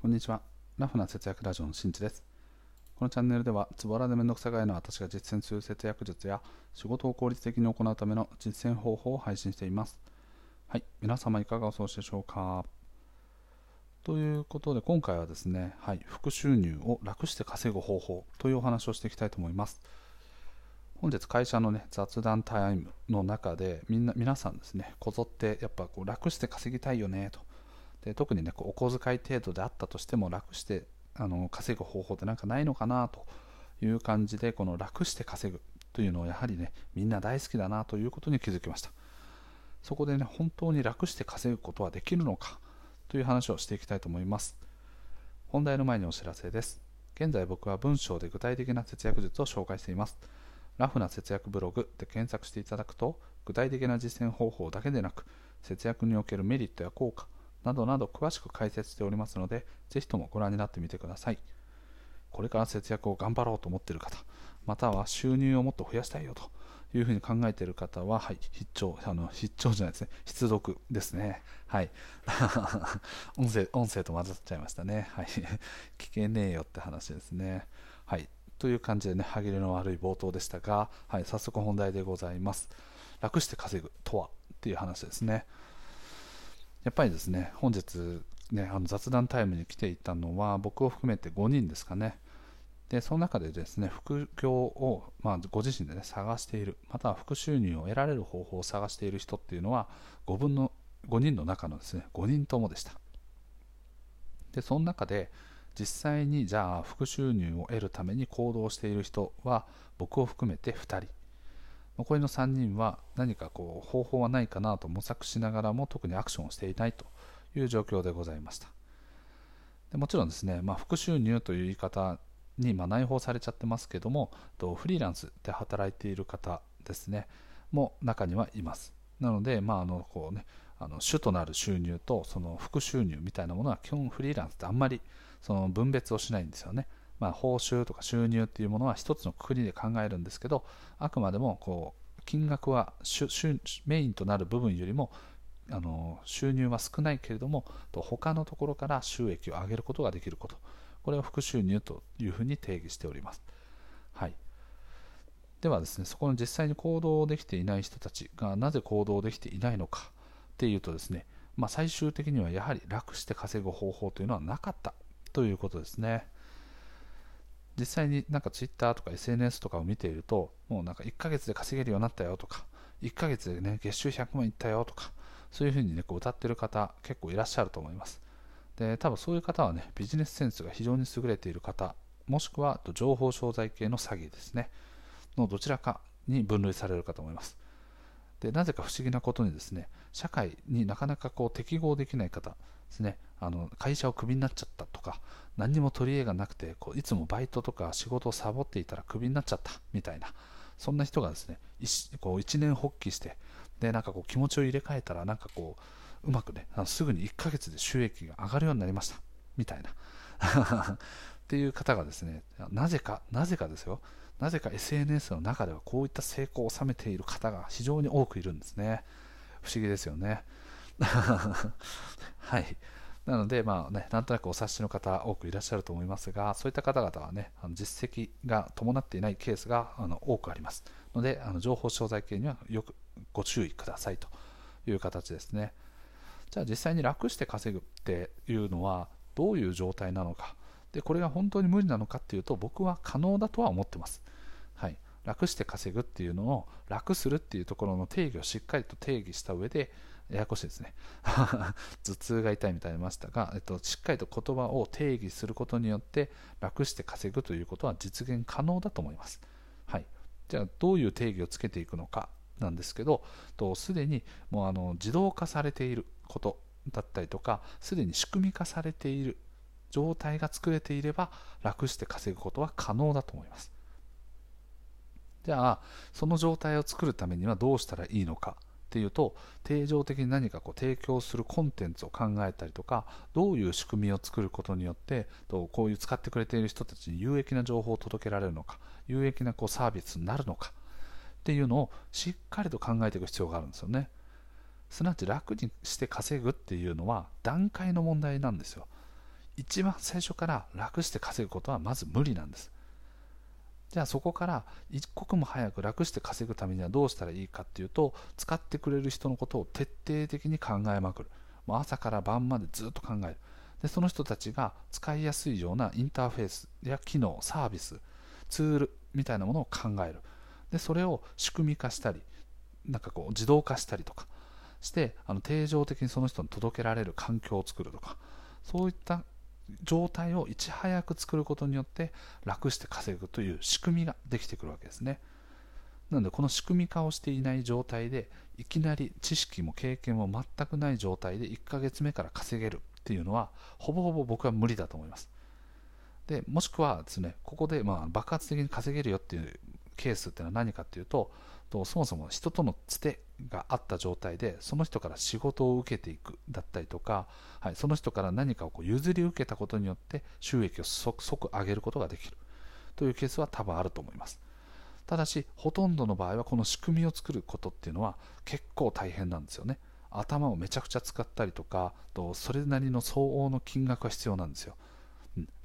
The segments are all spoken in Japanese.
こんにちは。ラフな節約ラジオのしんちです。このチャンネルでは、ズボラでめんどくさがいの私が実践する節約術や、仕事を効率的に行うための実践方法を配信しています。はい。皆様いかがお過ごしでしょうか？ということで、今回はですね、はい、副収入を楽して稼ぐ方法というお話をしていきたいと思います。本日会社のね雑談タイムの中でみんな皆さんですねこぞってやっぱこう楽して稼ぎたいよねとで特にねお小遣い程度であったとしても楽してあの稼ぐ方法ってなんかないのかなという感じでこの楽して稼ぐというのをやはりねみんな大好きだなということに気づきました。そこでね本当に楽して稼ぐことはできるのかという話をしていきたいと思います。本題の前にお知らせです。現在僕は文章で具体的な節約術を紹介しています。ラフな節約ブログで検索していただくと具体的な実践方法だけでなく節約におけるメリットや効果などなど詳しく解説しておりますのでぜひともご覧になってみてくださいこれから節約を頑張ろうと思っている方または収入をもっと増やしたいよというふうに考えている方は、はい、必聴、あの、必聴じゃないですね、必読ですね。はい。音声、音声と混ざっちゃいましたね。はい。聞けねえよって話ですね。はい。という感じでね、歯切れの悪い冒頭でしたが、はい、早速本題でございます。楽して稼ぐとはっていう話ですね。やっぱりですね、本日、ね、あの雑談タイムに来ていたのは、僕を含めて5人ですかね。で、その中でですね、副業を、まあ、ご自身でね、探している、または副収入を得られる方法を探している人っていうのは、5分の、5人の中のですね、5人ともでした。で、その中で、実際にじゃあ副収入を得るために行動している人は僕を含めて2人残りの3人は何かこう方法はないかなと模索しながらも特にアクションをしていないという状況でございましたでもちろんですね、まあ、副収入という言い方にま内包されちゃってますけどもフリーランスで働いている方ですねも中にはいますなので、まああのこうね、あの主となる収入とその副収入みたいなものは基本フリーランスってあんまりその分別をしないんですよね。まあ、報酬とか収入っていうものは一つのくくりで考えるんですけどあくまでもこう金額はメインとなる部分よりもあの収入は少ないけれども他のところから収益を上げることができること。これを副収入というふうに定義しております、はい、ではですねそこの実際に行動できていない人たちがなぜ行動できていないのかっていうとですね、まあ、最終的にはやはり楽して稼ぐ方法というのはなかったということですね。実際になんか Twitter とか SNS とかを見ていると、もうなんか1ヶ月で稼げるようになったよとか、1ヶ月でね、月収100万いったよとか、そういうふうにね、こう歌ってる方結構いらっしゃると思います。で、多分そういう方はね、ビジネスセンスが非常に優れている方、もしくは情報商材系の詐欺ですね、のどちらかに分類されるかと思います。で、なぜか不思議なことにですね、社会になかなかこう適合できない方ですね、あの会社をクビになっちゃったとか何にも取り柄がなくてこういつもバイトとか仕事をサボっていたらクビになっちゃったみたいなそんな人がですねこう一年発起してでなんかこう気持ちを入れ替えたらなんかこううまくねあのすぐに1ヶ月で収益が上がるようになりましたみたいな。っていう方がですねなぜかなぜかですよ。なぜか SNS の中ではこういった成功を収めている方が非常に多くいるんですね。不思議ですよね。はい。なので、まあね、なんとなくお察しの方多くいらっしゃると思いますが、そういった方々はね、あの実績が伴っていないケースがあの多くありますので、あの情報商材系にはよくご注意くださいという形ですね。じゃあ実際に楽して稼ぐっていうのはどういう状態なのか、でこれが本当に無理なのかっていうと、僕は可能だとは思ってます。はい、楽して稼ぐっていうのを楽するっていうところの定義をしっかりと定義した上でややこしいですね。頭痛が痛いみたいにましたが、えっと、しっかりと言葉を定義することによって楽して稼ぐということは実現可能だと思います、はい、じゃあどういう定義をつけていくのかなんですけどすでにもうあの自動化されていることだったりとかすでに仕組み化されている状態が作れていれば楽して稼ぐことは可能だと思います。じゃあその状態を作るためにはどうしたらいいのかっていうと定常的に何かこう提供するコンテンツを考えたりとかどういう仕組みを作ることによってこういう使ってくれている人たちに有益な情報を届けられるのか有益なこうサービスになるのかっていうのをしっかりと考えていく必要があるんですよね。すなわち楽にして稼ぐっていうのは段階の問題なんですよ。一番最初から楽して稼ぐことはまず無理なんです。じゃあそこから一刻も早く楽して稼ぐためにはどうしたらいいかっていうと使ってくれる人のことを徹底的に考えまくる。もう朝から晩までずっと考える。でその人たちが使いやすいようなインターフェースや機能サービスツールみたいなものを考える。でそれを仕組み化したりなんかこう自動化したりとかしてあの定常的にその人に届けられる環境を作るとかそういった状態をいち早く作ることによって楽して稼ぐという仕組みができてくるわけですね。なのでこの仕組み化をしていない状態でいきなり知識も経験も全くない状態で1ヶ月目から稼げるっていうのはほぼほぼ僕は無理だと思います。でもしくはですねここでまあ爆発的に稼げるよっていうケースっていうのは何かっていうととそもそも人とのつてがあった状態でその人から仕事を受けていくだったりとか、はい、その人から何かをこう譲り受けたことによって収益を即即上げることができる。というケースは多分あると思います。ただしほとんどの場合はこの仕組みを作ることっていうのは結構大変なんですよね。頭をめちゃくちゃ使ったりとかとそれなりの相応の金額が必要なんですよ。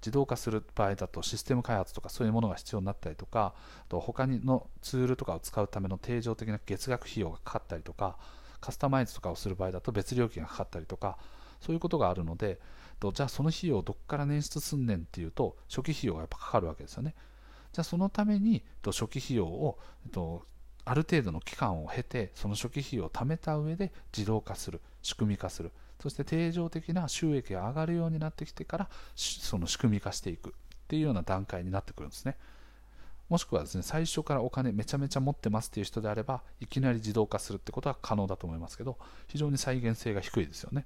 自動化する場合だとシステム開発とかそういうものが必要になったりとかあと他のツールとかを使うための定常的な月額費用がかかったりとかカスタマイズとかをする場合だと別料金がかかったりとかそういうことがあるのでじゃあその費用をどこから捻出すんねんっていうと初期費用がやっぱかかるわけですよね。じゃあそのために初期費用をある程度の期間を経てその初期費用を貯めた上で自動化する仕組み化する。そして定常的な収益が上がるようになってきてからその仕組み化していくっていうような段階になってくるんですね。もしくはですね最初からお金めちゃめちゃ持ってますっていう人であればいきなり自動化するってことは可能だと思いますけど非常に再現性が低いですよね。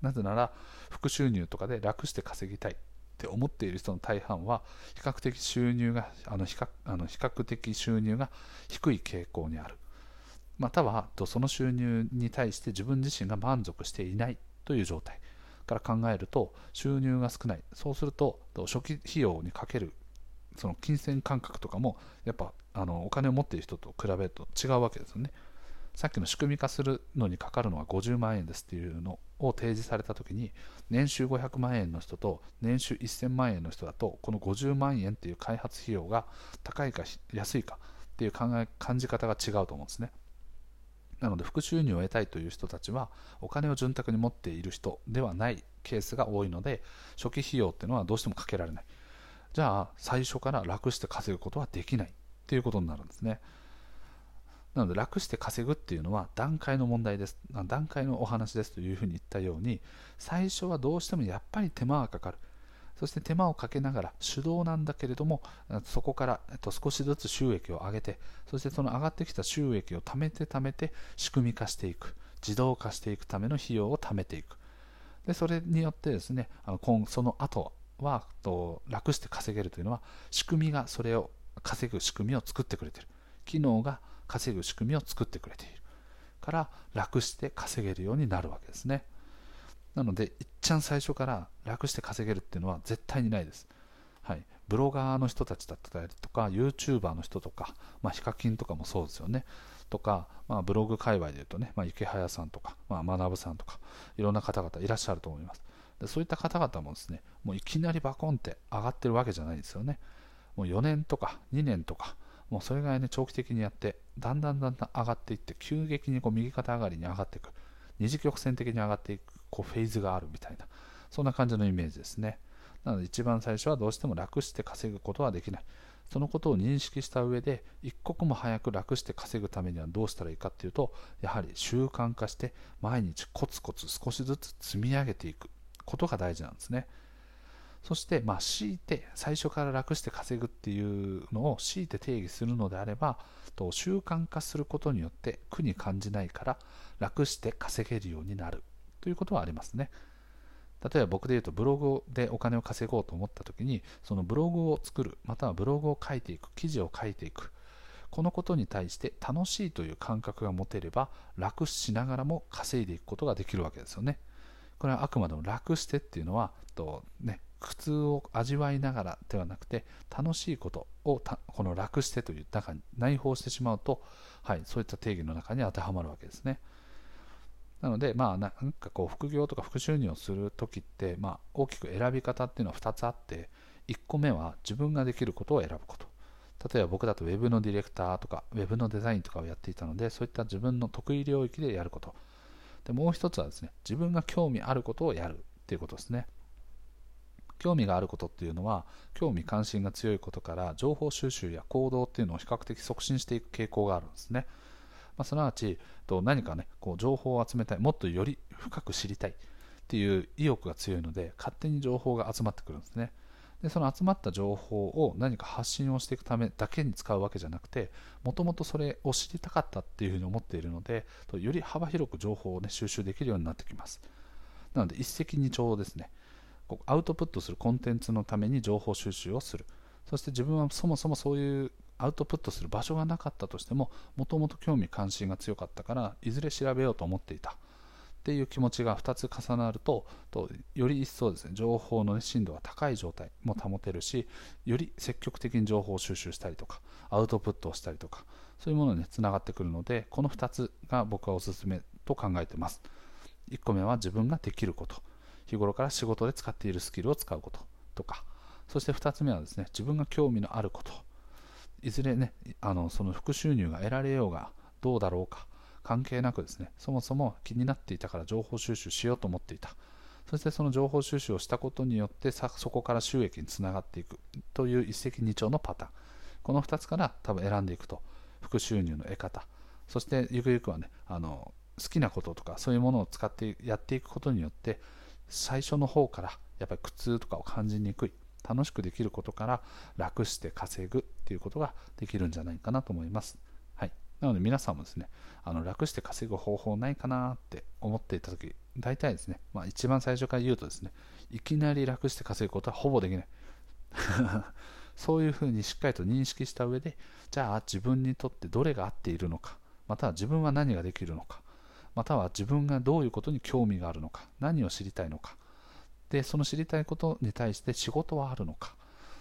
なぜなら副収入とかで楽して稼ぎたい。って思っている人の大半は比較的収入があの比較あの比較的収入が低い傾向にある。またはその収入に対して自分自身が満足していないという状態から考えると収入が少ない。そうすると初期費用にかけるその金銭感覚とかもやっぱあのお金を持っている人と比べると違うわけですよね。さっきの仕組み化するのにかかるのは50万円ですっていうのを提示された時に年収500万円の人と年収1000万円の人だとこの50万円っていう開発費用が高いか安いかっていう考え感じ方が違うと思うんですね。なので副収入を得たいという人たちはお金を潤沢に持っている人ではないケースが多いので初期費用っていうのはどうしてもかけられない。じゃあ最初から楽して稼ぐことはできないっていうことになるんですね。なので楽して稼ぐっていうのは段階の問題です。段階のお話ですというふうに言ったように最初はどうしてもやっぱり手間がかかる。そして手間をかけながら手動なんだけれどもそこから、少しずつ収益を上げてそしてその上がってきた収益を貯めて貯めて仕組み化していく。自動化していくための費用を貯めていく。でそれによってですねあの今その後はと楽して稼げるというのは仕組みがそれを稼ぐ仕組みを作ってくれている。機能が稼ぐ仕組みを作ってくれているから楽して稼げるようになるわけですね。なので、いっちゃん最初から楽して稼げるっていうのは絶対にないです。はい、ブロガーの人たちだったりとか、YouTuber の人とか、まあ、ヒカキンとかもそうですよね。とか、まあ、ブログ界隈で言うとね、まあ、池早さんとか、まあ、学さんとか、いろんな方々いらっしゃると思います。でそういった方々もですね、もういきなりバコンって上がってるわけじゃないんですよね。もう4年とか2年とか、もうそれぐらいね、長期的にやって、だんだんだんだん上がっていって、急激にこう右肩上がりに上がっていく。二次曲線的に上がっていくこうフェーズがあるみたいな。そんな感じのイメージですね。なので一番最初はどうしても楽して稼ぐことはできない。そのことを認識した上で一刻も早く楽して稼ぐためにはどうしたらいいかっていうとやはり習慣化して毎日コツコツ少しずつ積み上げていくことが大事なんですね。そして、まあ、強いて最初から楽して稼ぐっていうのを強いて定義するのであればと習慣化することによって苦に感じないから楽して稼げるようになるということはありますね。例えば僕で言うとブログでお金を稼ごうと思った時にそのブログを作るまたはブログを書いていく記事を書いていくこのことに対して楽しいという感覚が持てれば楽しながらも稼いでいくことができるわけですよね。これはあくまでも楽してっていうのはと、ね、苦痛を味わいながらではなくて楽しいことをこの楽してという中に内包してしまうと、はい、そういった定義の中に当てはまるわけですね。なので、まあ、なんかこう副業とか副収入をするときって、まあ、大きく選び方っていうのは2つあって1個目は自分ができることを選ぶこと。例えば僕だと Web のディレクターとか Web のデザインとかをやっていたのでそういった自分の得意領域でやること。でもう一つはですね自分が興味あることをやるっていうことですね。興味があることっていうのは興味関心が強いことから情報収集や行動っていうのを比較的促進していく傾向があるんですね、まあ、すなわちと何かねこう情報を集めたいもっとより深く知りたいっていう意欲が強いので勝手に情報が集まってくるんですね。でその集まった情報を何か発信をしていくためだけに使うわけじゃなくてもともとそれを知りたかったっていうふうに思っているのでより幅広く情報を、ね、収集できるようになってきます。なので一石二鳥ですね。アウトプットするコンテンツのために情報収集をする。そして自分はそもそもそういうアウトプットする場所がなかったとしてももともと興味関心が強かったからいずれ調べようと思っていた。っていう気持ちが2つ重なるととより一層ですね情報の、ね、深度が高い状態も保てるしより積極的に情報を収集したりとかアウトプットをしたりとかそういうものにつながってくるのでこの2つが僕はおすすめと考えてます。1個目は自分ができること。日頃から仕事で使っているスキルを使うこととか。そして2つ目はですね自分が興味のあること。いずれねあのその副収入が得られようがどうだろうか。関係なくですねそもそも気になっていたから情報収集しようと思っていた。そしてその情報収集をしたことによってそこから収益につながっていく。という一石二鳥のパターン。この2つから多分選んでいくと。副収入の得方。そしてゆくゆくはねあの好きなこととかそういうものを使ってやっていくことによって最初の方からやっぱり苦痛とかを感じにくい楽しくできることから楽して稼ぐっていうことができるんじゃないかなと思います。はい、なので皆さんもですねあの楽して稼ぐ方法ないかなって思っていた時大体ですね、まあ、一番最初から言うとですねいきなり楽して稼ぐことはほぼできない そういうふうにしっかりと認識した上でじゃあ自分にとってどれが合っているのかまたは自分は何ができるのかまたは自分がどういうことに興味があるのか何を知りたいのかでその知りたいことに対して仕事はあるのか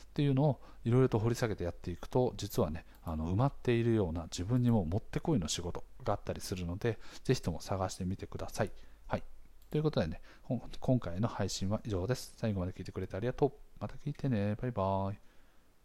っていうのをいろいろと掘り下げてやっていくと実はねあの埋まっているような自分にももってこいの仕事があったりするのでぜひとも探してみてください。はい、ということでね今回の配信は以上です。最後まで聞いてくれてありがとう。また聞いてね。バイバーイ。